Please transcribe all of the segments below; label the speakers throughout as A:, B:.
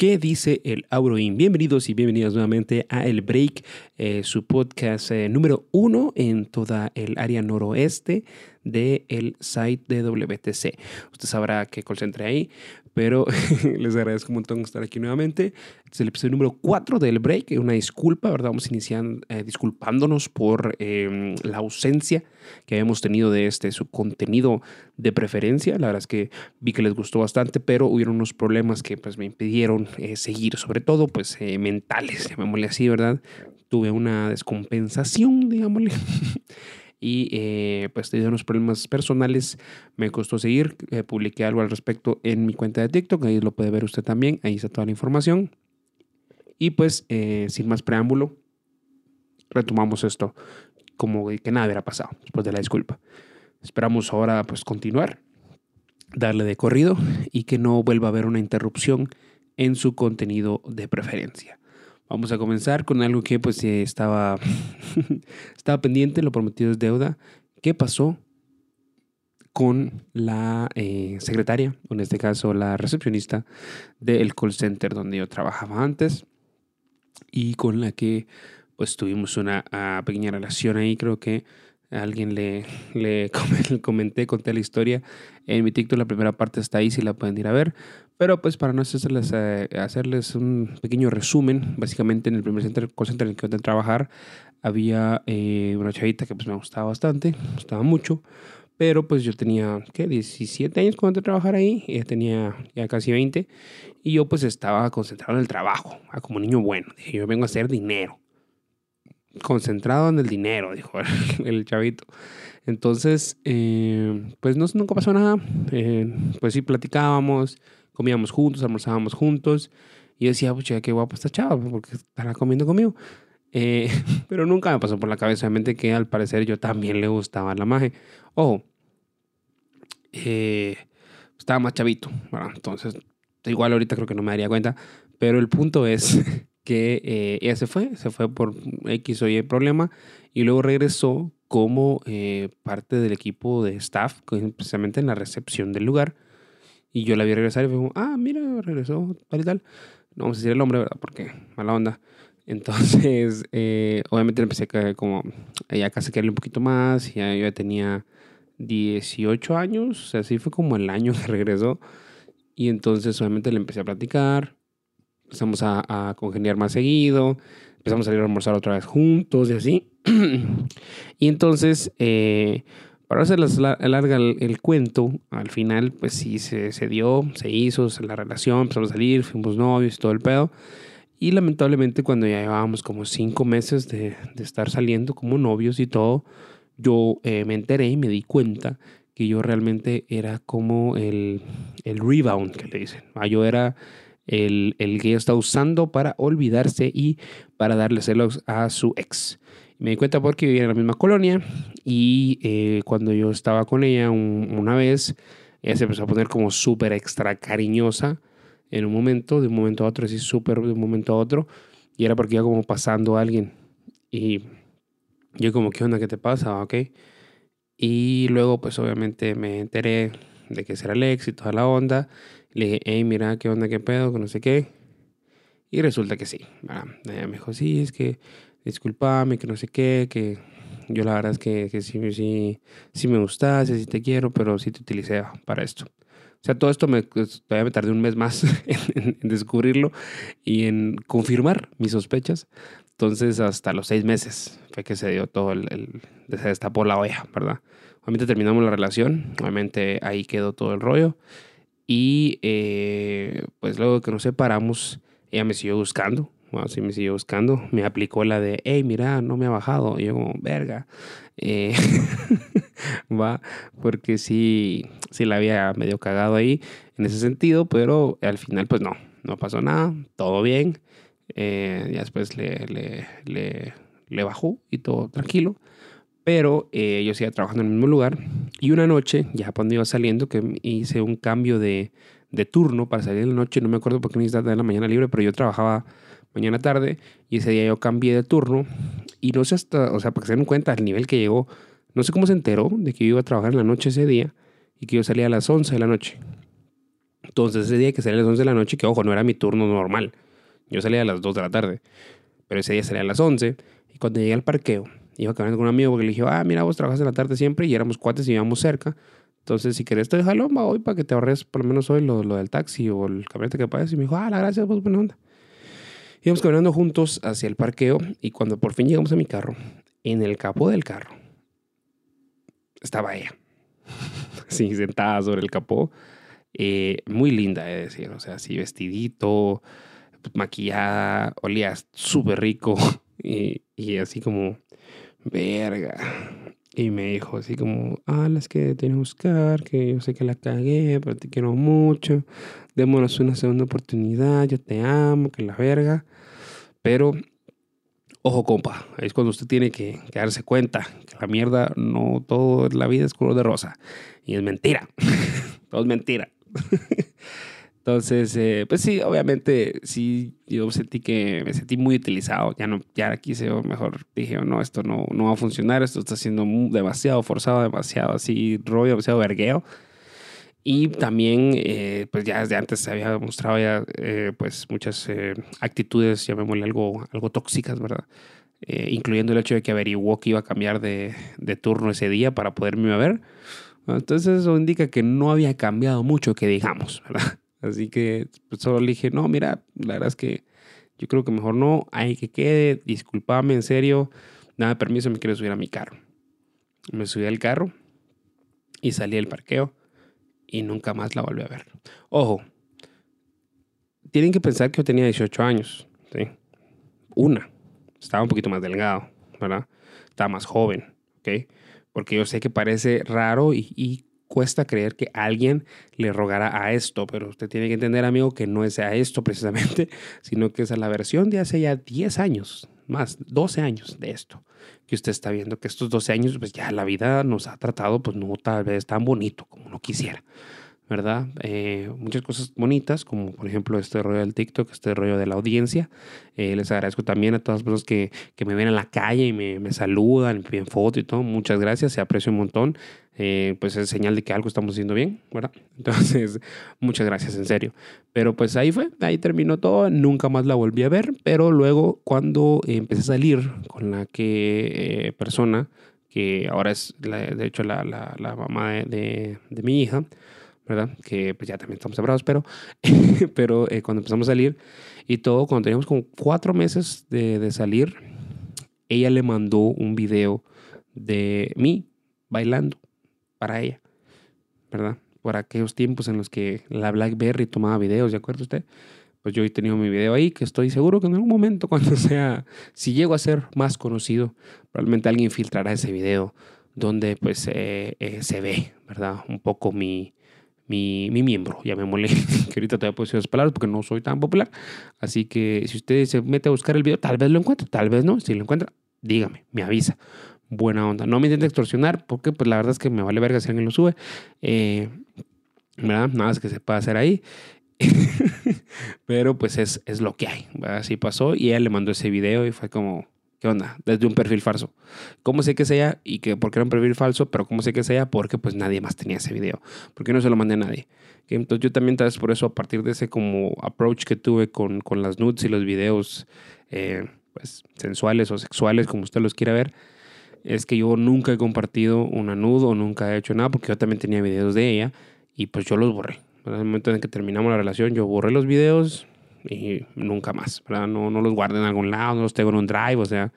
A: ¿Qué dice el Auroin? Bienvenidos y bienvenidas nuevamente a El Break, eh, su podcast eh, número uno en toda el área noroeste del site de WTC. Usted sabrá que concentré ahí, pero les agradezco un montón estar aquí nuevamente. Este es el episodio número 4 del break. Una disculpa, ¿verdad? Vamos a iniciar eh, disculpándonos por em, la ausencia que habíamos tenido de este su contenido de preferencia. La verdad es que vi que les gustó bastante, pero hubieron unos problemas que pues me impidieron eh, seguir, sobre todo pues eh, mentales, llamémosle así, ¿verdad? Tuve una descompensación, digámosle. y eh, pues debido unos problemas personales me costó seguir. Eh, publiqué algo al respecto en mi cuenta de TikTok, ahí lo puede ver usted también, ahí está toda la información. Y pues eh, sin más preámbulo, retomamos esto como que nada hubiera pasado después de la disculpa. Esperamos ahora pues continuar, darle de corrido y que no vuelva a haber una interrupción en su contenido de preferencia. Vamos a comenzar con algo que pues eh, estaba, estaba pendiente, lo prometido es deuda. ¿Qué pasó con la eh, secretaria, o en este caso la recepcionista del call center donde yo trabajaba antes y con la que pues tuvimos una ah, pequeña relación ahí, creo que alguien le, comenté, conté la historia en mi TikTok, la primera parte está ahí, si la pueden ir a ver. Pero pues para no hacerles, eh, hacerles un pequeño resumen, básicamente en el primer center, call en el que yo a trabajar, había eh, una chavita que pues me gustaba bastante, me gustaba mucho, pero pues yo tenía, ¿qué? 17 años cuando entré a trabajar ahí, ella tenía ya casi 20, y yo pues estaba concentrado en el trabajo, como niño bueno, dije, yo vengo a hacer dinero concentrado en el dinero, dijo el, chavito. Entonces, eh, pues no, nunca pasó nada. Eh, pues sí, platicábamos, comíamos juntos, almorzábamos juntos. Y yo decía, pucha, qué guapo esta chava, porque estará comiendo conmigo. Eh, pero nunca me pasó por la cabeza, obviamente, que al parecer yo también le gustaba la magia. Ojo, estaba más chavito. Bueno, entonces, igual ahorita creo que no me daría cuenta. Pero el punto es que eh, ella se fue, se fue por X o Y problema y luego regresó como eh, parte del equipo de staff, precisamente en la recepción del lugar. Y yo la vi regresar y fue como, ah, mira, regresó, tal y tal. No vamos a decir el nombre, ¿verdad? Porque mala onda. Entonces, eh, obviamente empecé a como, ella casi quería un poquito más, ya yo ya tenía 18 años, o sea, así fue como el año que regresó. Y entonces, obviamente, le empecé a platicar empezamos a, a, congeniar más seguido, empezamos a salir a almorzar otra vez juntos y así. y entonces, eh, para hacer larga el, el, cuento, al final, pues sí, se, se dio, se hizo la relación, empezamos a salir, fuimos novios y todo el pedo. Y lamentablemente cuando ya llevábamos como cinco meses de, de estar saliendo como novios y todo, yo eh, me enteré y me di cuenta que yo realmente era como el, el rebound que le dicen. Ah, yo era el, el que ella está usando para olvidarse y para darle celos a su ex. Me di cuenta porque vivía en la misma colonia y eh, cuando yo estaba con ella una vez, ella se empezó a poner como súper extra cariñosa en un momento, de un momento a otro, así súper de un momento a otro, y era porque iba como pasando a alguien. Y yo como, ¿qué onda? ¿Qué te pasa? Ok. Y luego pues obviamente me enteré de que era el ex y toda la onda. Le dije, hey, mira, ¿qué onda, qué pedo? Que no sé qué. Y resulta que sí. me dijo, sí, es que discúlpame, que no sé qué, que yo la verdad es que, que sí, sí, sí me gustas, sí te quiero, pero sí te utilicé para esto. O sea, todo esto me, pues, todavía me tardé un mes más en, descubrirlo y en confirmar mis sospechas. Entonces, hasta los seis meses fue que se dio todo el, el se destapó la olla, ¿verdad? Obviamente terminamos la relación, obviamente ahí quedó todo el rollo. Y eh, pues luego que nos separamos, ella me siguió buscando. Sí me siguió buscando. Me aplicó la de, hey, mira, no me ha bajado. Y yo como, verga. Eh, va, porque sí, sí la había medio cagado ahí en ese sentido, pero al final pues no, no pasó nada, todo bien. Eh, ya después le, le bajó y todo tranquilo pero eh, yo seguía trabajando en el mismo lugar y una noche, ya cuando iba saliendo, que hice un cambio de, de turno para salir en la noche, no me acuerdo por qué necesitaba tener la mañana libre, pero yo trabajaba mañana tarde y ese día yo cambié de turno y no sé hasta, o sea, para que se den cuenta el nivel que llegó, no sé cómo se enteró de que yo iba a trabajar en la noche ese día y que yo salía a las 11 de la noche. Entonces ese día que salía a las 11 de la noche, que ojo, no era mi turno normal. Yo salía a las 2 de la tarde, pero ese día salía a las 11 y cuando llegué al parqueo, iba caminando con un amigo porque le dije, ah, mira, vos trabajas en la tarde siempre y éramos cuates y íbamos cerca. Entonces, si querés, te déjalo hoy para que te ahorres por lo menos hoy lo, lo del taxi o el camionete que pagues. Y me dijo, ah, la gracias, pues buena onda. Íbamos caminando juntos hacia el parqueo y cuando por fin llegamos a mi carro, en el capó del carro estaba ella. sí, sentada sobre el capó. Eh, muy linda, es decir, o sea, así vestidito, maquillada, olía súper rico y, y, así como, verga. Y me dijo así como, ah, las que te que buscar, que yo sé que la cagué, pero te quiero mucho, démonos una segunda oportunidad, yo te amo, que la verga. Pero, ojo compa, es cuando usted tiene que, darse cuenta que la mierda, no todo la vida es color de rosa. Y es mentira, todo es mentira. Entonces, eh, pues sí, obviamente, sí, yo sentí que me sentí muy utilizado. Ya no, ya quise, mejor dije, no, esto no, no va a funcionar, esto está siendo demasiado forzado, demasiado así, rollo, demasiado vergueo. Y también, eh, pues ya desde antes había mostrado ya, eh, pues muchas actitudes, llamémosle algo, algo tóxicas, ¿verdad? incluyendo el hecho de que averiguó que iba a cambiar de, de turno ese día para poderme ver. Entonces eso indica que no había cambiado mucho, que digamos, ¿verdad? Así que pues, solo le dije, no, mira, la verdad es que yo creo que mejor no, hay que quede, discúlpame, en serio, dame permiso, me quiero subir a mi carro. Me subí al carro y salí del parqueo y nunca más la volví a ver. Ojo, tienen que pensar que yo tenía 18 años, ¿sí? Una, estaba un poquito más delgado, ¿verdad? Estaba más joven, ¿ok? Porque yo sé que parece raro y, y cuesta creer que alguien le rogará a esto, pero usted tiene que entender, amigo, que no es a esto precisamente, sino que es a la versión de hace ya 10 años, más 12 años de esto, que usted está viendo que estos 12 años, pues ya la vida nos ha tratado, pues no tal vez tan bonito como uno quisiera. ¿Verdad? Eh, muchas cosas bonitas, como por ejemplo este rollo del TikTok, este rollo de la audiencia. Eh, les agradezco también a todas las personas que, que me ven en la calle y me, me saludan, me piden foto y todo. Muchas gracias, se aprecio un montón. Eh, pues es señal de que algo estamos haciendo bien, ¿verdad? Entonces, muchas gracias, en serio. Pero pues ahí fue, ahí terminó todo, nunca más la volví a ver, pero luego cuando empecé a salir con la que persona, que ahora es de hecho la, la, la mamá de, de, de mi hija, ¿verdad? Que pues ya también estamos separados, pero, pero eh, cuando empezamos a salir y todo, cuando teníamos como cuatro meses de, de, salir, ella le mandó un video de mí bailando para ella, ¿verdad? Por aquellos tiempos en los que la BlackBerry tomaba videos, ¿de acuerdo usted? Pues yo he tenido mi video ahí, que estoy seguro que en algún momento, cuando sea, si llego a ser más conocido, probablemente alguien filtrará ese video donde pues eh, eh, se ve, ¿verdad? Un poco mi, mi, mi miembro, llamémosle, que ahorita te voy a decir esas palabras porque no soy tan popular. Así que si usted se mete a buscar el video, tal vez lo encuentre, tal vez no. Si lo encuentra, dígame, me avisa. Buena onda. No me intente extorsionar porque pues la verdad es que me vale verga si alguien lo sube. Eh, ¿Verdad? Nada más que se puede hacer ahí. Pero pues es, es lo que hay. Así pasó y él le mandó ese video y fue como, ¿Qué onda? Desde un perfil falso. ¿Cómo sé que es ella? Y que porque era un perfil falso, pero ¿cómo sé que es ella? Porque pues nadie más tenía ese video. Porque no se lo mandé a nadie. Entonces yo también tal vez por eso a partir de ese como approach que tuve con, con las nudes y los videos eh, pues sensuales o sexuales, como usted los quiera ver, es que yo nunca he compartido una nude o nunca he hecho nada porque yo también tenía videos de ella y pues yo los borré. En el momento en que terminamos la relación, yo borré los videos, y nunca más, ¿verdad? No, no los guardé en algún lado, no los tengo en un drive, o sea,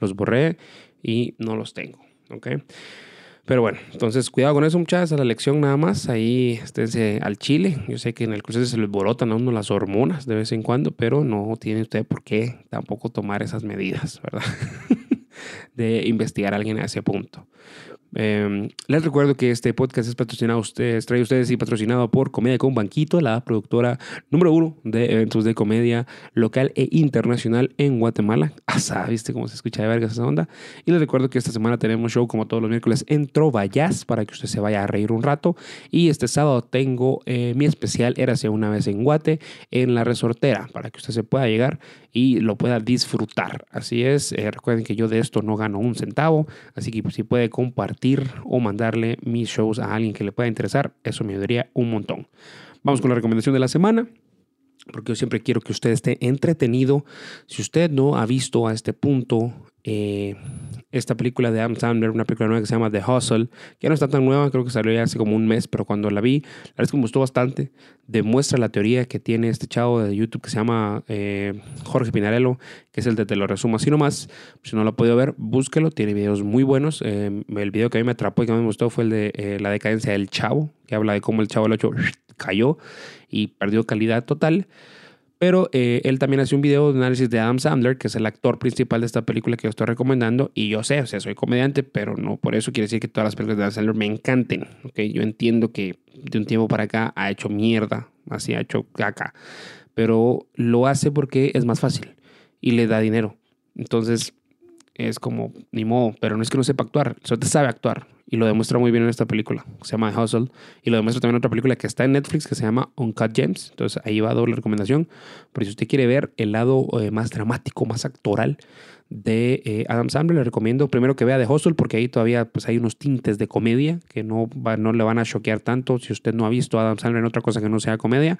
A: los borré y no los tengo, ¿ok? Pero bueno, entonces cuidado con eso, muchachos, a la lección nada más. Ahí esténse al chile. Yo sé que en el cruce se les borotan a uno las hormonas de vez en cuando, pero no tiene usted por qué tampoco tomar esas medidas, ¿verdad? de investigar a alguien a ese punto. Eh, les recuerdo que este podcast es patrocinado, ustedes, trae ustedes y patrocinado por Comedia con Banquito, la productora número uno de eventos de comedia local e internacional en Guatemala. Ah, ¿viste cómo se escucha de vergas esa onda? Y les recuerdo que esta semana tenemos show como todos los miércoles en Trovayas para que usted se vaya a reír un rato. Y este sábado tengo eh, mi especial Érase una vez en Guate en la resortera para que usted se pueda llegar y lo pueda disfrutar. Así es, eh, recuerden que yo de esto no gano un centavo, así que si puede compartir o mandarle mis shows a alguien que le pueda interesar, eso me ayudaría un montón. Vamos con la recomendación de la semana porque yo siempre quiero que usted esté entretenido. Si usted no ha visto a este punto eh, esta película de Adam Sandler, una película nueva que se llama The Hustle, que no está tan nueva, creo que salió ya hace como un mes, pero cuando la vi, la verdad es que me gustó bastante. Demuestra la teoría que tiene este chavo de YouTube que se llama eh, Jorge Pinarello, que es el de Te lo resumo así nomás. Si no lo ha podido ver, búsquelo, tiene videos muy buenos. Eh, el video que a mí me atrapó y que me gustó fue el de La decadencia del chavo, que habla de cómo el chavo lo hecho cayó y perdió calidad total. Pero eh, él también hace un video de análisis de Adam Sandler, que es el actor principal de esta película que yo estoy recomendando. Y yo sé, o sea, soy comediante, pero no por eso quiere decir que todas las películas de Adam Sandler me encanten. ¿okay? Yo entiendo que de un tiempo para acá ha hecho mierda, así ha hecho caca. Pero lo hace porque es más fácil y le da dinero. Entonces es como, ni modo, pero no es que no sepa actuar, solo te sabe actuar y lo demuestra muy bien en esta película, se llama Hustle, y lo demuestra también en otra película que está en Netflix que se llama Uncut Gems, entonces ahí va doble recomendación, pero si usted quiere ver el lado eh, más dramático, más actoral de eh, Adam Sandler, le recomiendo primero que vea The Hustle porque ahí todavía pues, hay unos tintes de comedia que no, no le van a choquear tanto si usted no ha visto a Adam Sandler en otra cosa que no sea comedia.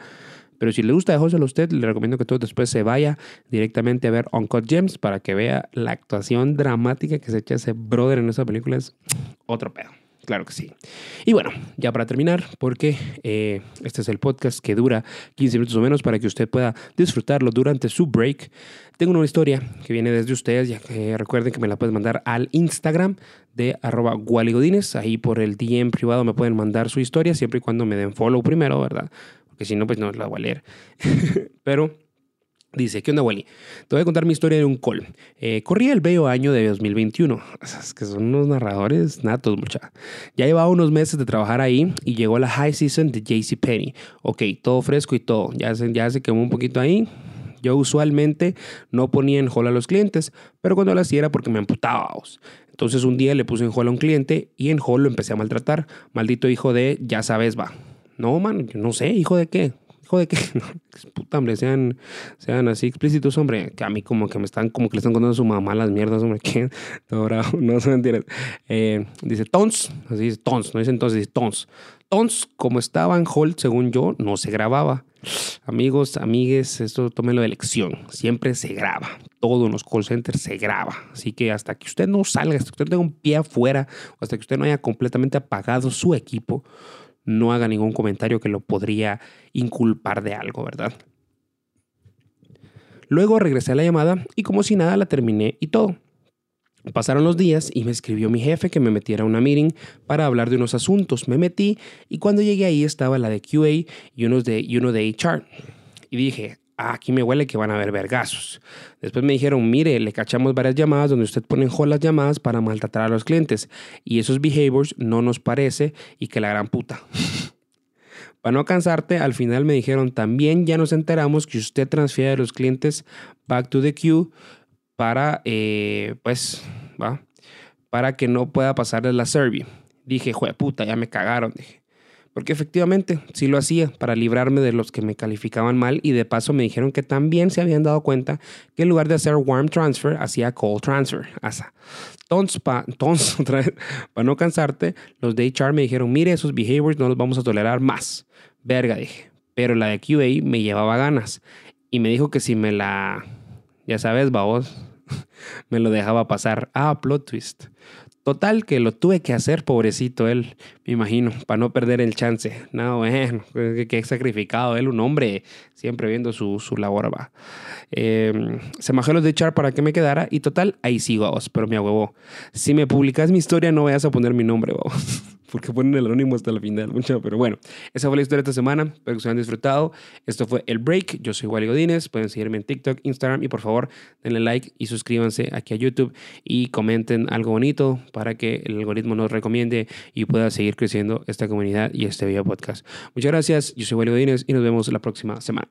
A: Pero si le gusta Hustle a usted, le recomiendo que todo después se vaya directamente a ver Uncut Gems para que vea la actuación dramática que se echa ese brother en esa película. Es otro pedo. Claro que sí. Y bueno, ya para terminar, porque eh, este es el podcast que dura 15 minutos o menos para que usted pueda disfrutarlo durante su break. Tengo una historia que viene desde ustedes, ya que recuerden que me la pueden mandar al Instagram de arroba gualigodines. Ahí por el DM privado me pueden mandar su historia, siempre y cuando me den follow primero, ¿verdad? Porque si no, pues no la voy a leer. Pero Dice, ¿qué onda, Wally? Te voy a contar mi historia de un call. Eh, corría el bello año de 2021. Es que son unos narradores natos, mucha. Ya llevaba unos meses de trabajar ahí y llegó la high season de JCPenney. Ok, todo fresco y todo. Ya se, ya se quemó un poquito ahí. Yo usualmente no ponía en hold a los clientes, pero cuando lo hacía era porque me emputaba. Entonces un día le puse en hold a un cliente y en hold lo empecé a maltratar. Maldito hijo de, ya sabes, va. No, man, yo no sé, hijo de qué hijo de que, puta, hombre, sean, sean así explícitos, hombre, que a mí como que me están, como que le están contando a su mamá las mierdas, hombre, que, ahora no se entiende. Eh, dice tons, así dice tons, no dice entonces, dice tons. Tons, como estaba en hold, según yo, no se grababa. Amigos, amigues, esto tómenlo de lección. Siempre se graba. Todo en los call centers se graba. Así que hasta que usted no salga, hasta que usted tenga un pie afuera, hasta que usted no haya completamente apagado su equipo, no haga ningún comentario que lo podría inculpar de algo, ¿verdad? Luego regresé a la llamada y como si nada la terminé y todo. Pasaron los días y me escribió mi jefe que me metiera a una meeting para hablar de unos asuntos. Me metí y cuando llegué ahí estaba la de QA y, uno de, y uno de HR. Y dije, Ah, aquí me huele que van a haber vergazos. Después me dijeron, mire, le cachamos varias llamadas donde usted pone en hold las llamadas para maltratar a los clientes. Y esos behaviors no nos parece y que la gran puta. para no cansarte, al final me dijeron, también ya nos enteramos que usted transfiere a los clientes back to the queue para, eh, pues, va, para que no pueda pasarles la survey. Dije, jue puta, ya me cagaron. Dije. Porque efectivamente sí lo hacía para librarme de los que me calificaban mal y de paso me dijeron que también se habían dado cuenta que en lugar de hacer warm transfer, hacía cold transfer. Asa. Entonces, para no cansarte, los de HR me dijeron, mire, esos behaviors no los vamos a tolerar más. Verga, dije. Pero la de QA me llevaba ganas y me dijo que si me la, ya sabes, babos, me lo dejaba pasar. Ah, plot twist. Total, que lo tuve que hacer, pobrecito él, me imagino, para no perder el chance. No, bueno, que sacrificado él, un hombre, siempre viendo su, su labor. Va. Eh, se majó los de echar para que me quedara y total, ahí sigo, vos, pero me huevo. Si me publicas mi historia, no vayas a poner mi nombre, vos. porque ponen el anónimo hasta el final, mucho. Pero bueno, esa fue la historia de esta semana. Espero que se hayan disfrutado. Esto fue El Break. Yo soy Wally Godínez. Pueden seguirme en TikTok, Instagram y por favor denle like y suscríbanse aquí a YouTube y comenten algo bonito para que el algoritmo nos recomiende y pueda seguir creciendo esta comunidad y este video podcast. Muchas gracias. Yo soy Wally Godínez y nos vemos la próxima semana.